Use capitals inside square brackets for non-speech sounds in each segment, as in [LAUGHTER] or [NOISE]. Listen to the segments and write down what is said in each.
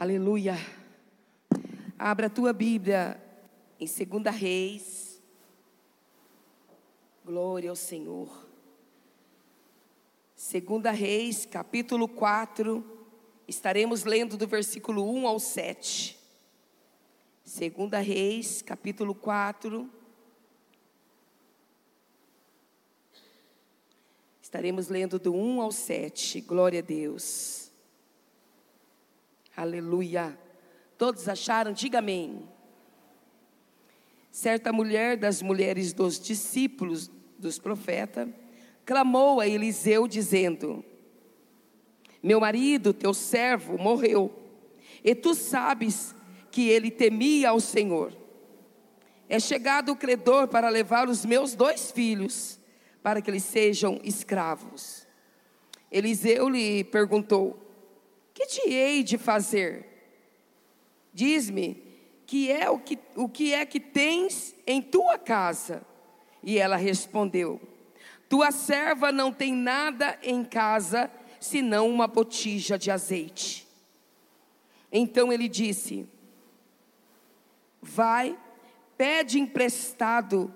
Aleluia. Abra a tua Bíblia em 2 Reis. Glória ao Senhor. 2 Reis, capítulo 4. Estaremos lendo do versículo 1 ao 7. 2 Reis, capítulo 4. Estaremos lendo do 1 ao 7. Glória a Deus. Aleluia. Todos acharam? Diga amém. Certa mulher das mulheres dos discípulos dos profetas clamou a Eliseu, dizendo: Meu marido, teu servo, morreu, e tu sabes que ele temia ao Senhor. É chegado o credor para levar os meus dois filhos, para que eles sejam escravos. Eliseu lhe perguntou: que te hei de fazer? Diz-me que é o que, o que é que tens em tua casa? E ela respondeu: Tua serva não tem nada em casa senão uma botija de azeite. Então ele disse: Vai, pede emprestado,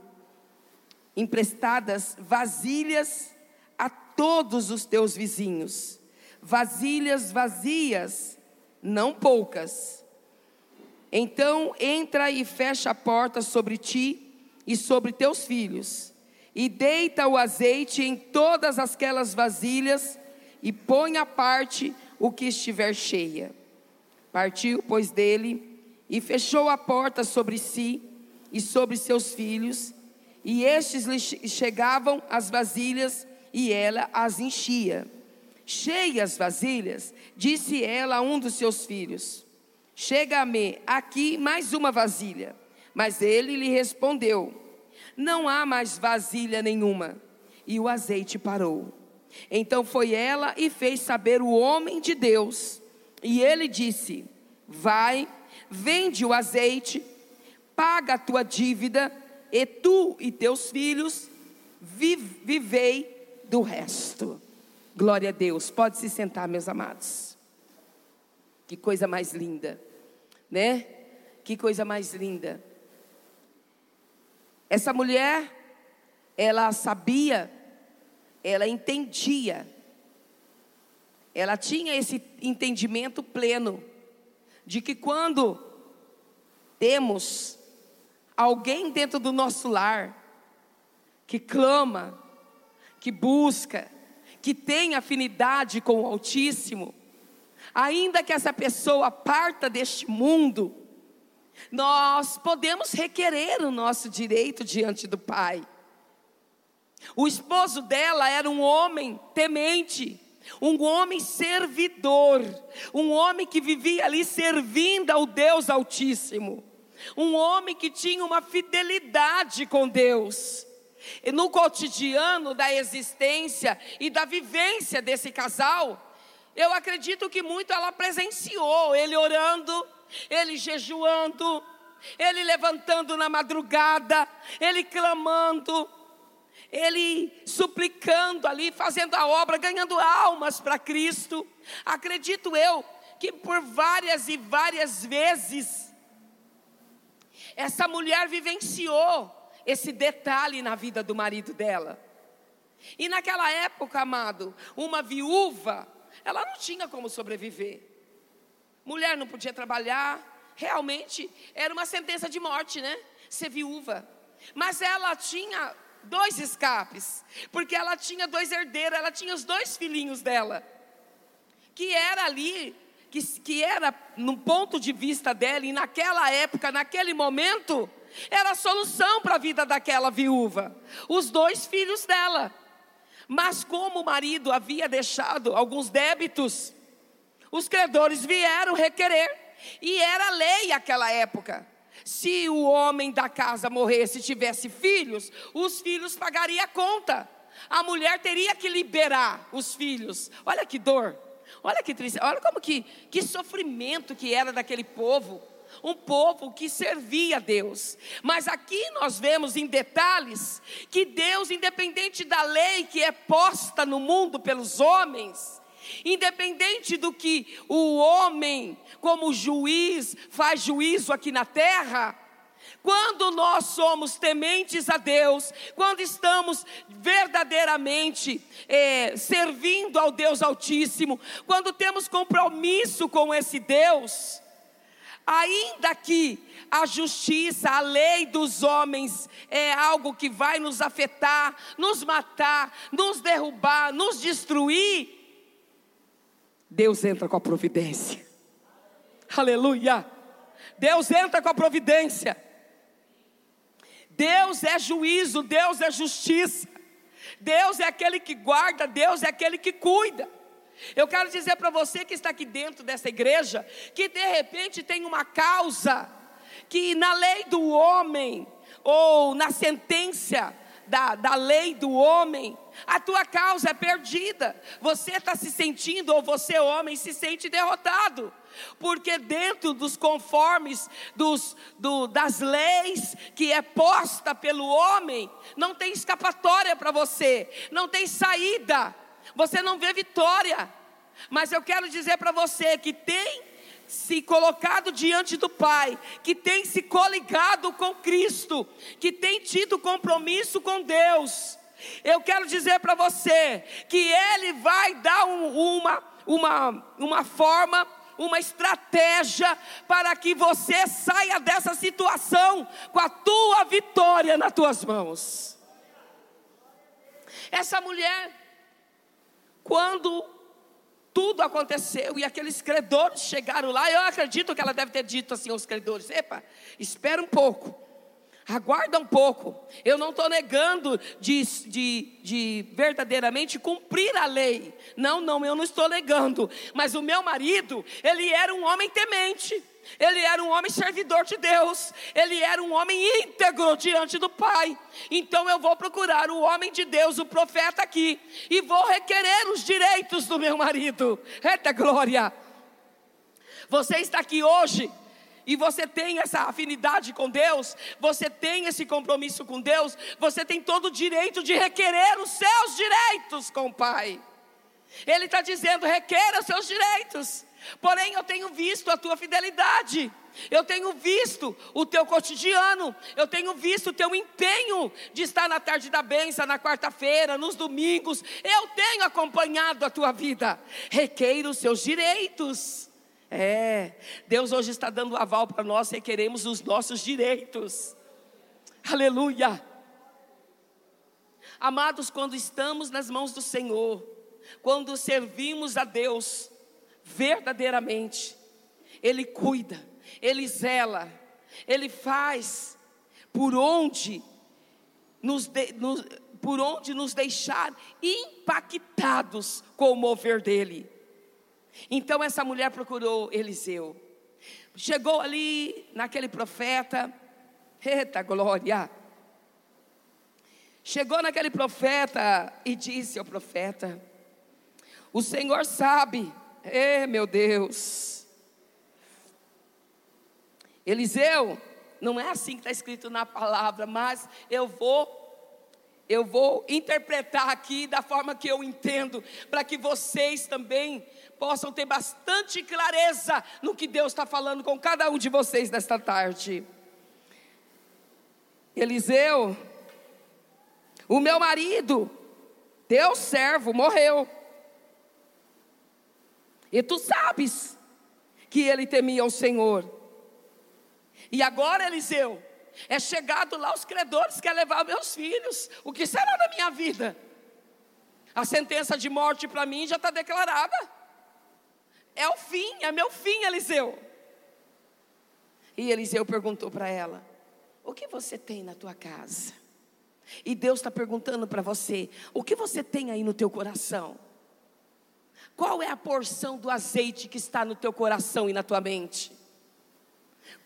emprestadas vasilhas a todos os teus vizinhos vasilhas vazias, não poucas. Então entra e fecha a porta sobre ti e sobre teus filhos, e deita o azeite em todas aquelas vasilhas, e põe à parte o que estiver cheia. Partiu, pois, dele, e fechou a porta sobre si e sobre seus filhos, e estes lhe chegavam as vasilhas, e ela as enchia cheias vasilhas, disse ela a um dos seus filhos: Chega-me aqui mais uma vasilha. Mas ele lhe respondeu: Não há mais vasilha nenhuma. E o azeite parou. Então foi ela e fez saber o homem de Deus. E ele disse: Vai, vende o azeite, paga a tua dívida, e tu e teus filhos vivei do resto. Glória a Deus. Pode se sentar, meus amados. Que coisa mais linda, né? Que coisa mais linda. Essa mulher, ela sabia, ela entendia, ela tinha esse entendimento pleno de que quando temos alguém dentro do nosso lar que clama, que busca, que tem afinidade com o Altíssimo, ainda que essa pessoa parta deste mundo, nós podemos requerer o nosso direito diante do Pai. O esposo dela era um homem temente, um homem servidor, um homem que vivia ali servindo ao Deus Altíssimo, um homem que tinha uma fidelidade com Deus. No cotidiano da existência e da vivência desse casal, eu acredito que muito ela presenciou ele orando, ele jejuando, ele levantando na madrugada, ele clamando, ele suplicando ali, fazendo a obra, ganhando almas para Cristo. Acredito eu que por várias e várias vezes essa mulher vivenciou esse detalhe na vida do marido dela. E naquela época, amado, uma viúva, ela não tinha como sobreviver. Mulher não podia trabalhar, realmente era uma sentença de morte, né? Ser viúva. Mas ela tinha dois escapes, porque ela tinha dois herdeiros, ela tinha os dois filhinhos dela, que era ali, que, que era no ponto de vista dela, e naquela época, naquele momento, era a solução para a vida daquela viúva. Os dois filhos dela. Mas como o marido havia deixado alguns débitos, os credores vieram requerer. E era lei aquela época. Se o homem da casa morresse e tivesse filhos, os filhos pagariam a conta. A mulher teria que liberar os filhos. Olha que dor. Olha que triste. Olha como que, que sofrimento que era daquele povo um povo que servia a Deus. Mas aqui nós vemos em detalhes que Deus, independente da lei que é posta no mundo pelos homens, Independente do que o homem, como juiz, faz juízo aqui na terra, quando nós somos tementes a Deus, quando estamos verdadeiramente é, servindo ao Deus Altíssimo, quando temos compromisso com esse Deus, ainda que a justiça, a lei dos homens é algo que vai nos afetar, nos matar, nos derrubar, nos destruir, Deus entra com a providência. Aleluia! Deus entra com a providência. Deus é juízo, Deus é justiça. Deus é aquele que guarda, Deus é aquele que cuida. Eu quero dizer para você que está aqui dentro dessa igreja, que de repente tem uma causa que na lei do homem, ou na sentença da, da lei do homem, a tua causa é perdida. Você está se sentindo, ou você, homem, se sente derrotado. Porque dentro dos conformes dos, do, das leis que é posta pelo homem, não tem escapatória para você, não tem saída, você não vê vitória. Mas eu quero dizer para você que tem se colocado diante do Pai, que tem se coligado com Cristo, que tem tido compromisso com Deus. Eu quero dizer para você que Ele vai dar um, uma, uma, uma forma uma estratégia para que você saia dessa situação com a tua vitória nas tuas mãos. Essa mulher, quando tudo aconteceu e aqueles credores chegaram lá, eu acredito que ela deve ter dito assim aos credores: epa, espera um pouco. Aguarda um pouco. Eu não estou negando de, de, de, verdadeiramente cumprir a lei. Não, não, eu não estou negando. Mas o meu marido, ele era um homem temente. Ele era um homem servidor de Deus. Ele era um homem íntegro diante do Pai. Então eu vou procurar o homem de Deus, o profeta aqui, e vou requerer os direitos do meu marido. Eita glória! Você está aqui hoje e você tem essa afinidade com Deus, você tem esse compromisso com Deus, você tem todo o direito de requerer os seus direitos com o Pai. Ele está dizendo: requeira os seus direitos. Porém, eu tenho visto a tua fidelidade. Eu tenho visto o teu cotidiano, eu tenho visto o teu empenho de estar na tarde da benção, na quarta-feira, nos domingos. Eu tenho acompanhado a tua vida. Requeira os seus direitos. É, Deus hoje está dando aval para nós e queremos os nossos direitos. Aleluia. Amados, quando estamos nas mãos do Senhor, quando servimos a Deus verdadeiramente, Ele cuida, Ele zela, Ele faz por onde nos, de, nos, por onde nos deixar impactados com o mover dEle. Então essa mulher procurou Eliseu. Chegou ali naquele profeta. Eita glória! Chegou naquele profeta e disse ao profeta: O Senhor sabe, é meu Deus. Eliseu, não é assim que está escrito na palavra, mas eu vou eu vou interpretar aqui da forma que eu entendo, para que vocês também possam ter bastante clareza no que Deus está falando com cada um de vocês nesta tarde. Eliseu, o meu marido, teu servo, morreu. E tu sabes que ele temia o Senhor. E agora, Eliseu, é chegado lá os credores que levar meus filhos. O que será da minha vida? A sentença de morte para mim já está declarada. É o fim, é meu fim, Eliseu. E Eliseu perguntou para ela: O que você tem na tua casa? E Deus está perguntando para você: O que você tem aí no teu coração? Qual é a porção do azeite que está no teu coração e na tua mente?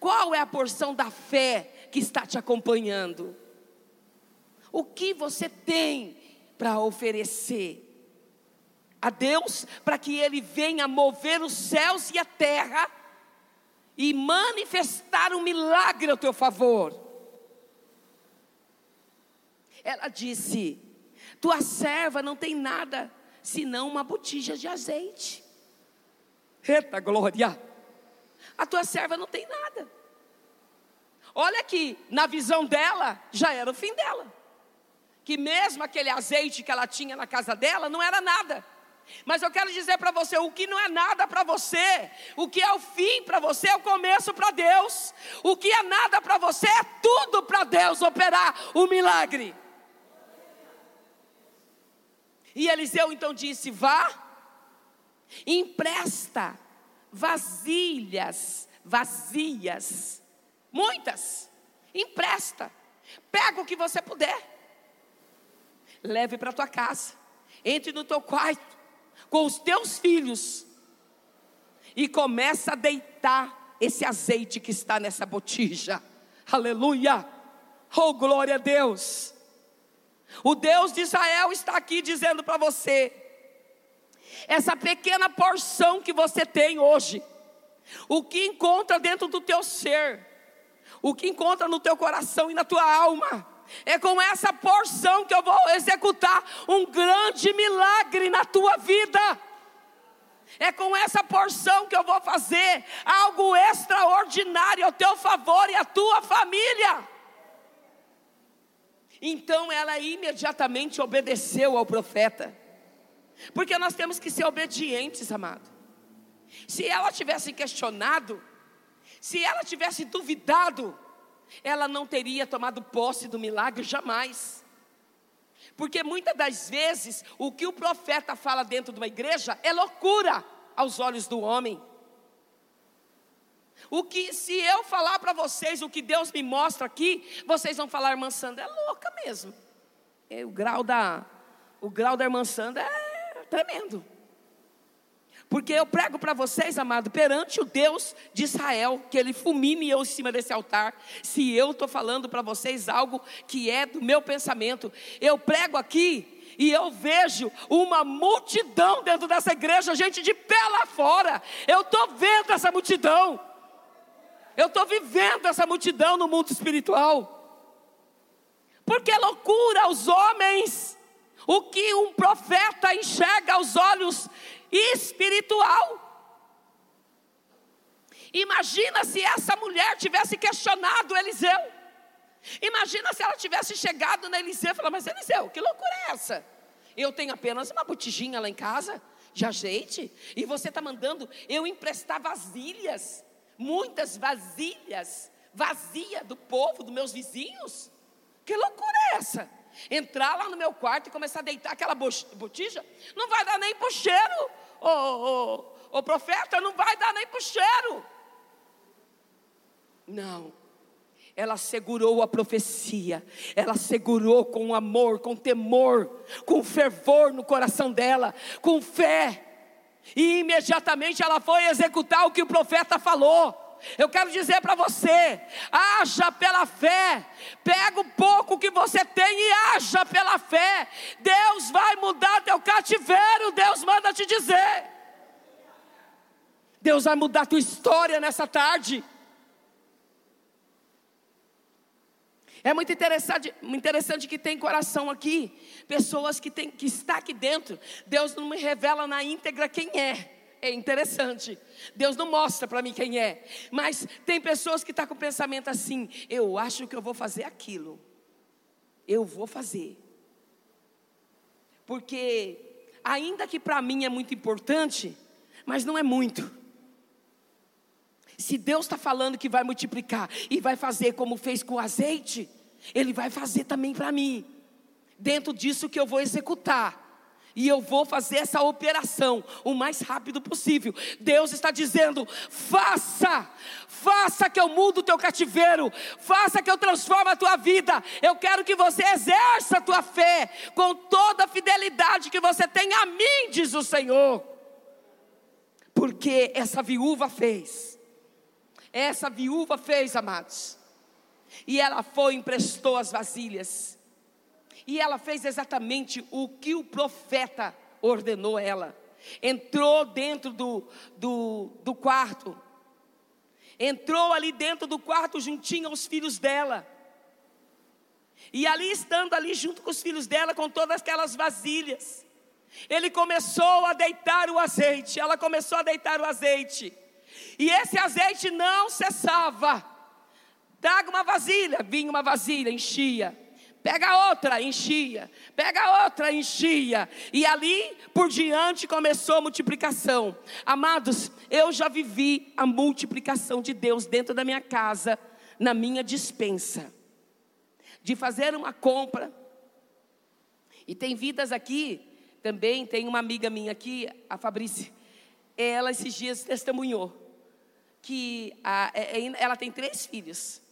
Qual é a porção da fé que está te acompanhando? O que você tem para oferecer? a Deus para que Ele venha mover os céus e a terra e manifestar um milagre ao teu favor. Ela disse: Tua serva não tem nada senão uma botija de azeite. Eita glória! A tua serva não tem nada. Olha que na visão dela já era o fim dela. Que mesmo aquele azeite que ela tinha na casa dela não era nada. Mas eu quero dizer para você: o que não é nada para você, o que é o fim para você é o começo para Deus. O que é nada para você é tudo para Deus operar o milagre. E Eliseu então disse: Vá, empresta vasilhas vazias, muitas, empresta, pega o que você puder, leve para tua casa, entre no teu quarto com os teus filhos e começa a deitar esse azeite que está nessa botija. Aleluia! Oh, glória a Deus! O Deus de Israel está aqui dizendo para você: essa pequena porção que você tem hoje, o que encontra dentro do teu ser, o que encontra no teu coração e na tua alma, é com essa porção que eu vou executar um grande milagre na tua vida. É com essa porção que eu vou fazer algo extraordinário ao teu favor e à tua família. Então ela imediatamente obedeceu ao profeta, porque nós temos que ser obedientes, amado. Se ela tivesse questionado, se ela tivesse duvidado, ela não teria tomado posse do milagre jamais. Porque muitas das vezes o que o profeta fala dentro de uma igreja é loucura aos olhos do homem. O que se eu falar para vocês o que Deus me mostra aqui, vocês vão falar, irmã Sandra é louca mesmo. E o grau da o grau da irmã Sandra é tremendo. Porque eu prego para vocês, amado, perante o Deus de Israel, que ele fulmine eu em cima desse altar. Se eu estou falando para vocês algo que é do meu pensamento, eu prego aqui e eu vejo uma multidão dentro dessa igreja, gente de pé lá fora. Eu estou vendo essa multidão. Eu estou vivendo essa multidão no mundo espiritual. Porque é loucura aos homens. O que um profeta enxerga aos olhos espiritual. Imagina se essa mulher tivesse questionado Eliseu. Imagina se ela tivesse chegado na Eliseu e falado: Mas Eliseu, que loucura é essa? Eu tenho apenas uma botijinha lá em casa de azeite, e você está mandando eu emprestar vasilhas, muitas vasilhas, vazia do povo, dos meus vizinhos? Que loucura é essa? Entrar lá no meu quarto e começar a deitar aquela botija, não vai dar nem para o cheiro ô, ô, profeta, não vai dar nem para o cheiro. Não. Ela segurou a profecia, ela segurou com amor, com temor, com fervor no coração dela, com fé, e imediatamente ela foi executar o que o profeta falou. Eu quero dizer para você: haja pela fé, pega o pouco que você tem e haja pela fé. Deus vai mudar teu cativeiro, Deus manda te dizer. Deus vai mudar tua história nessa tarde. É muito interessante, interessante que tem coração aqui, pessoas que tem, que está aqui dentro. Deus não me revela na íntegra quem é é interessante. Deus não mostra para mim quem é. Mas tem pessoas que estão tá com o pensamento assim: eu acho que eu vou fazer aquilo. Eu vou fazer. Porque, ainda que para mim é muito importante, mas não é muito. Se Deus está falando que vai multiplicar e vai fazer como fez com o azeite, Ele vai fazer também para mim. Dentro disso que eu vou executar e eu vou fazer essa operação o mais rápido possível. Deus está dizendo: faça, faça que eu mudo o teu cativeiro, faça que eu transforme a tua vida. Eu quero que você exerça a tua fé com toda a fidelidade que você tem a mim, diz o Senhor. Porque essa viúva fez, essa viúva fez, amados, e ela foi e emprestou as vasilhas e ela fez exatamente o que o profeta ordenou ela. Entrou dentro do, do, do quarto. Entrou ali dentro do quarto juntinho aos filhos dela. E ali estando ali junto com os filhos dela, com todas aquelas vasilhas. ele começou a deitar o azeite, ela começou a deitar o azeite, e esse azeite não cessava. Traga uma vasilha, vinha uma vasilha, enchia. Pega outra, enchia. Pega outra, enchia. E ali por diante começou a multiplicação. Amados, eu já vivi a multiplicação de Deus dentro da minha casa, na minha dispensa. De fazer uma compra. E tem vidas aqui, também tem uma amiga minha aqui, a Fabrícia. Ela esses dias testemunhou que a, é, é, ela tem três filhos.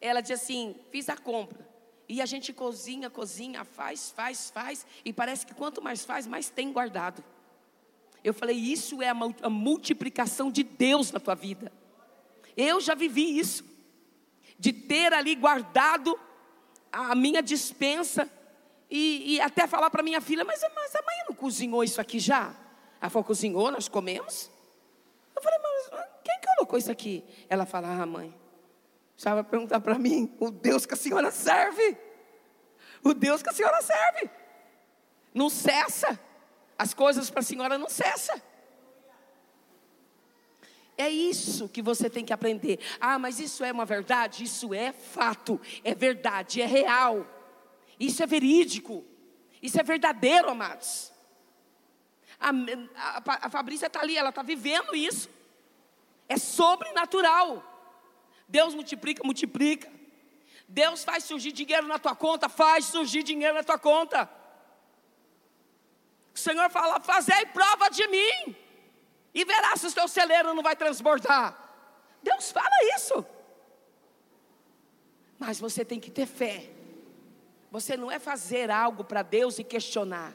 Ela diz assim: fiz a compra. E a gente cozinha, cozinha, faz, faz, faz. E parece que quanto mais faz, mais tem guardado. Eu falei: isso é a multiplicação de Deus na tua vida. Eu já vivi isso. De ter ali guardado a minha dispensa. E, e até falar para minha filha: mas, mas a mãe não cozinhou isso aqui já? Ela falou: cozinhou, nós comemos. Eu falei: mas quem colocou isso aqui? Ela fala: ah, mãe Precisava perguntar para mim, o Deus que a senhora serve. O Deus que a senhora serve. Não cessa. As coisas para a senhora não cessa. É isso que você tem que aprender. Ah, mas isso é uma verdade? Isso é fato, é verdade, é real. Isso é verídico. Isso é verdadeiro, amados. A, a, a Fabrícia está ali, ela está vivendo isso. É sobrenatural. Deus multiplica, multiplica. Deus faz surgir dinheiro na tua conta, faz surgir dinheiro na tua conta. O Senhor fala: fazei prova de mim, e verá se o teu celeiro não vai transbordar. Deus fala isso. Mas você tem que ter fé. Você não é fazer algo para Deus e questionar.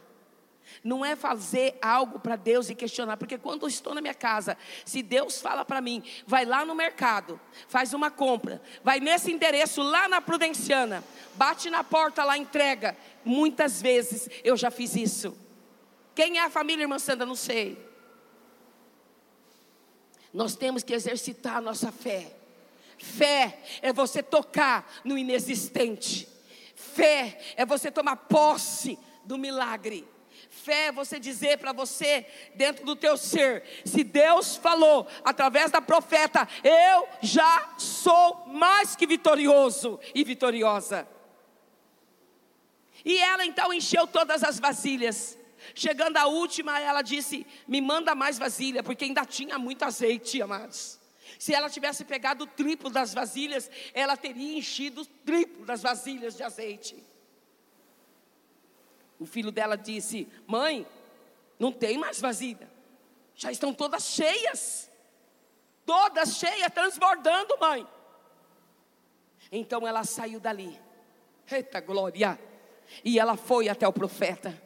Não é fazer algo para Deus e questionar, porque quando eu estou na minha casa, se Deus fala para mim, vai lá no mercado, faz uma compra, vai nesse endereço lá na Prudenciana, bate na porta lá, entrega. Muitas vezes eu já fiz isso. Quem é a família irmã Sandra? Não sei. Nós temos que exercitar a nossa fé. Fé é você tocar no inexistente. Fé é você tomar posse do milagre. Fé é você dizer para você, dentro do teu ser, se Deus falou através da profeta, eu já sou mais que vitorioso e vitoriosa. E ela então encheu todas as vasilhas. Chegando à última, ela disse: Me manda mais vasilha, porque ainda tinha muito azeite, amados. Se ela tivesse pegado o triplo das vasilhas, ela teria enchido o triplo das vasilhas de azeite. O filho dela disse: Mãe, não tem mais vasilha, já estão todas cheias, todas cheias, transbordando, mãe. Então ela saiu dali, eita glória, e ela foi até o profeta.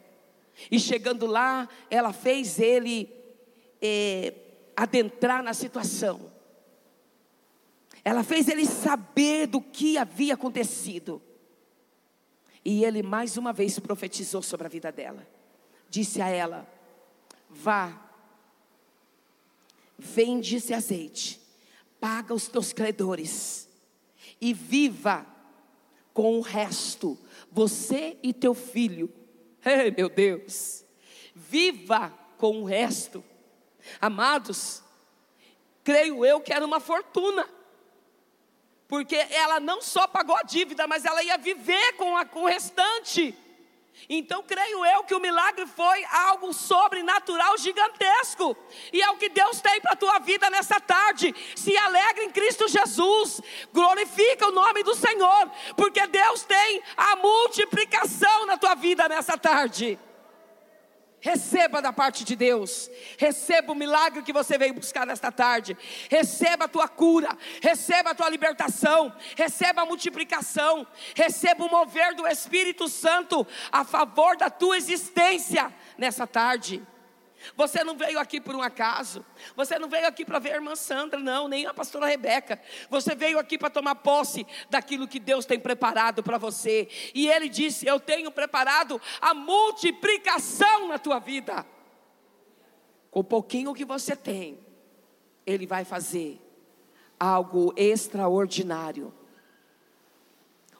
E chegando lá, ela fez ele é, adentrar na situação. Ela fez ele saber do que havia acontecido. E ele mais uma vez profetizou sobre a vida dela. Disse a ela: Vá, vende esse azeite, paga os teus credores e viva com o resto, você e teu filho. [LAUGHS] Ei, meu Deus, viva com o resto. Amados, creio eu que era uma fortuna porque ela não só pagou a dívida, mas ela ia viver com, a, com o restante. Então, creio eu que o milagre foi algo sobrenatural gigantesco. E é o que Deus tem para a tua vida nessa tarde. Se alegre em Cristo Jesus. Glorifica o nome do Senhor. Porque Deus tem a multiplicação na tua vida nessa tarde. Receba da parte de Deus, receba o milagre que você veio buscar nesta tarde, receba a tua cura, receba a tua libertação, receba a multiplicação, receba o mover do Espírito Santo a favor da tua existência nessa tarde. Você não veio aqui por um acaso. Você não veio aqui para ver a irmã Sandra, não, nem a pastora Rebeca. Você veio aqui para tomar posse daquilo que Deus tem preparado para você. E Ele disse: Eu tenho preparado a multiplicação na tua vida. Com o pouquinho que você tem, Ele vai fazer algo extraordinário.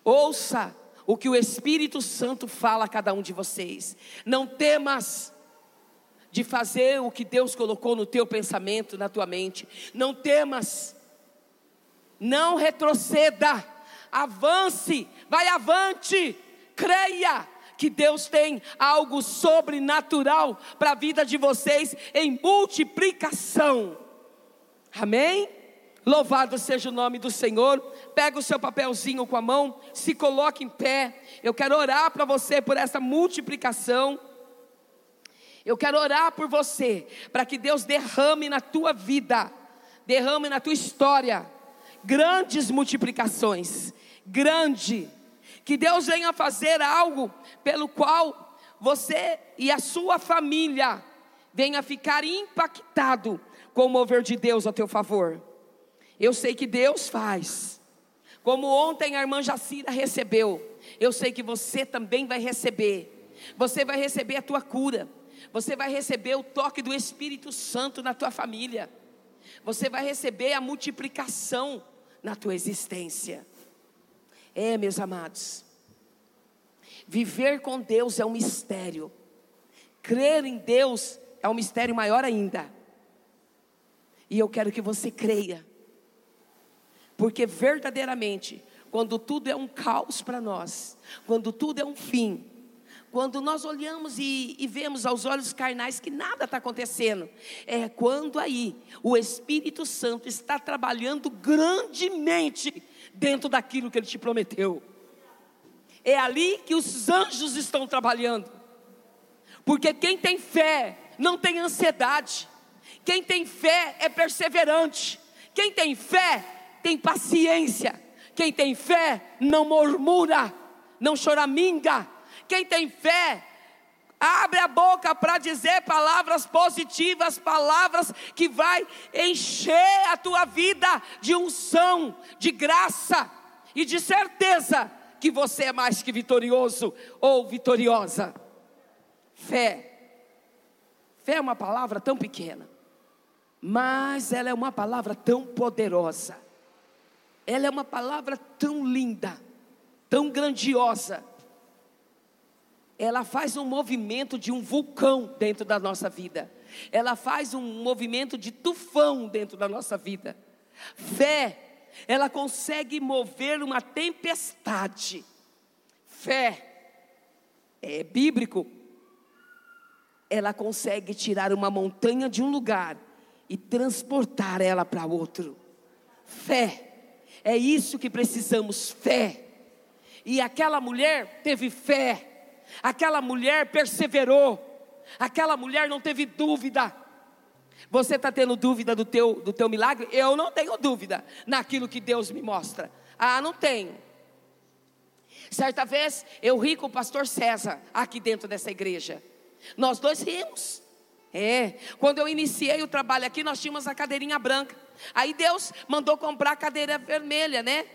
Ouça o que o Espírito Santo fala a cada um de vocês. Não temas de fazer o que Deus colocou no teu pensamento, na tua mente. Não temas, não retroceda, avance, vai avante, creia que Deus tem algo sobrenatural para a vida de vocês em multiplicação. Amém? Louvado seja o nome do Senhor. Pega o seu papelzinho com a mão, se coloque em pé. Eu quero orar para você por essa multiplicação. Eu quero orar por você, para que Deus derrame na tua vida, derrame na tua história, grandes multiplicações, grande. Que Deus venha fazer algo pelo qual você e a sua família venha ficar impactado com o mover de Deus a teu favor. Eu sei que Deus faz. Como ontem a irmã Jacira recebeu, eu sei que você também vai receber. Você vai receber a tua cura. Você vai receber o toque do Espírito Santo na tua família. Você vai receber a multiplicação na tua existência. É, meus amados. Viver com Deus é um mistério. Crer em Deus é um mistério maior ainda. E eu quero que você creia. Porque verdadeiramente, quando tudo é um caos para nós, quando tudo é um fim, quando nós olhamos e, e, vemos aos olhos carnais que nada está acontecendo, é quando aí o Espírito Santo está trabalhando grandemente dentro daquilo que ele te prometeu. É ali que os anjos estão trabalhando, porque quem tem fé não tem ansiedade, quem tem fé é perseverante, quem tem fé tem paciência, quem tem fé não murmura, não choraminga quem tem fé, abre a boca para dizer palavras positivas, palavras que vai encher a tua vida de unção, de graça e de certeza que você é mais que vitorioso ou vitoriosa. Fé. Fé é uma palavra tão pequena, mas ela é uma palavra tão poderosa. Ela é uma palavra tão linda, tão grandiosa ela faz um movimento de um vulcão dentro da nossa vida. Ela faz um movimento de tufão dentro da nossa vida. Fé, ela consegue mover uma tempestade. Fé, é bíblico. Ela consegue tirar uma montanha de um lugar e transportar ela para outro. Fé, é isso que precisamos, fé. E aquela mulher teve fé Aquela mulher perseverou. Aquela mulher não teve dúvida. Você está tendo dúvida do teu, do teu milagre? Eu não tenho dúvida naquilo que Deus me mostra. Ah, não tenho. Certa vez eu ri com o pastor César aqui dentro dessa igreja. Nós dois rimos. É, quando eu iniciei o trabalho aqui, nós tínhamos a cadeirinha branca. Aí Deus mandou comprar a cadeira vermelha, né?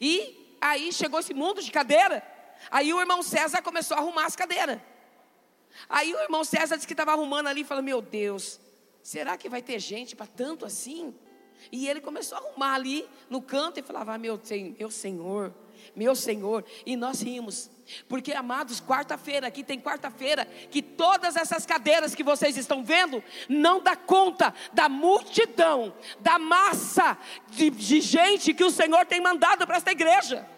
E aí chegou esse mundo de cadeira. Aí o irmão César começou a arrumar as cadeiras. Aí o irmão César disse que estava arrumando ali e falou: Meu Deus, será que vai ter gente para tanto assim? E ele começou a arrumar ali no canto e falava: ah, meu, meu Senhor, meu Senhor. E nós rimos. Porque, amados, quarta-feira, aqui tem quarta-feira, que todas essas cadeiras que vocês estão vendo, não dá conta da multidão, da massa de, de gente que o Senhor tem mandado para esta igreja.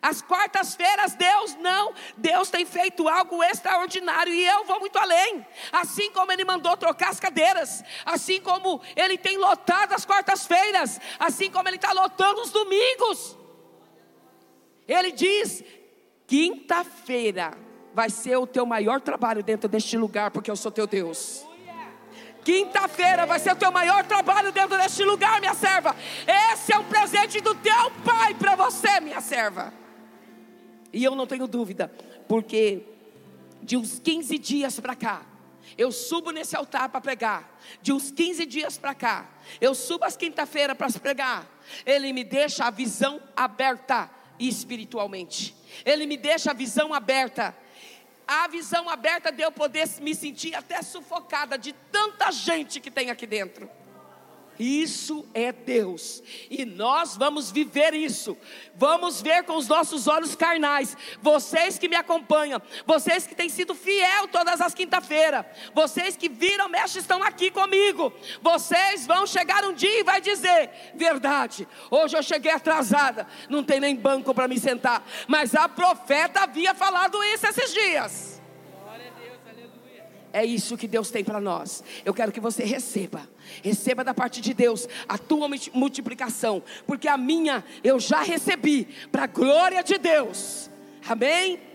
As quartas-feiras, Deus não, Deus tem feito algo extraordinário e eu vou muito além. Assim como Ele mandou trocar as cadeiras, assim como Ele tem lotado as quartas-feiras, assim como Ele está lotando os domingos. Ele diz: quinta-feira vai ser o teu maior trabalho dentro deste lugar, porque eu sou teu Deus. Quinta-feira vai ser o teu maior trabalho dentro deste lugar, minha serva. Esse é um presente do teu pai para você, minha serva. E eu não tenho dúvida, porque de uns 15 dias para cá, eu subo nesse altar para pregar. De uns 15 dias para cá, eu subo às quinta-feira para pregar. Ele me deixa a visão aberta espiritualmente. Ele me deixa a visão aberta. A visão aberta de eu poder me sentir até sufocada de tanta gente que tem aqui dentro. Isso é Deus, e nós vamos viver isso, vamos ver com os nossos olhos carnais. Vocês que me acompanham, vocês que têm sido fiel todas as quinta-feiras, vocês que viram, mexe, estão aqui comigo. Vocês vão chegar um dia e vai dizer: verdade, hoje eu cheguei atrasada, não tem nem banco para me sentar, mas a profeta havia falado isso esses dias. É isso que Deus tem para nós. Eu quero que você receba. Receba da parte de Deus a tua multiplicação, porque a minha eu já recebi para a glória de Deus. Amém?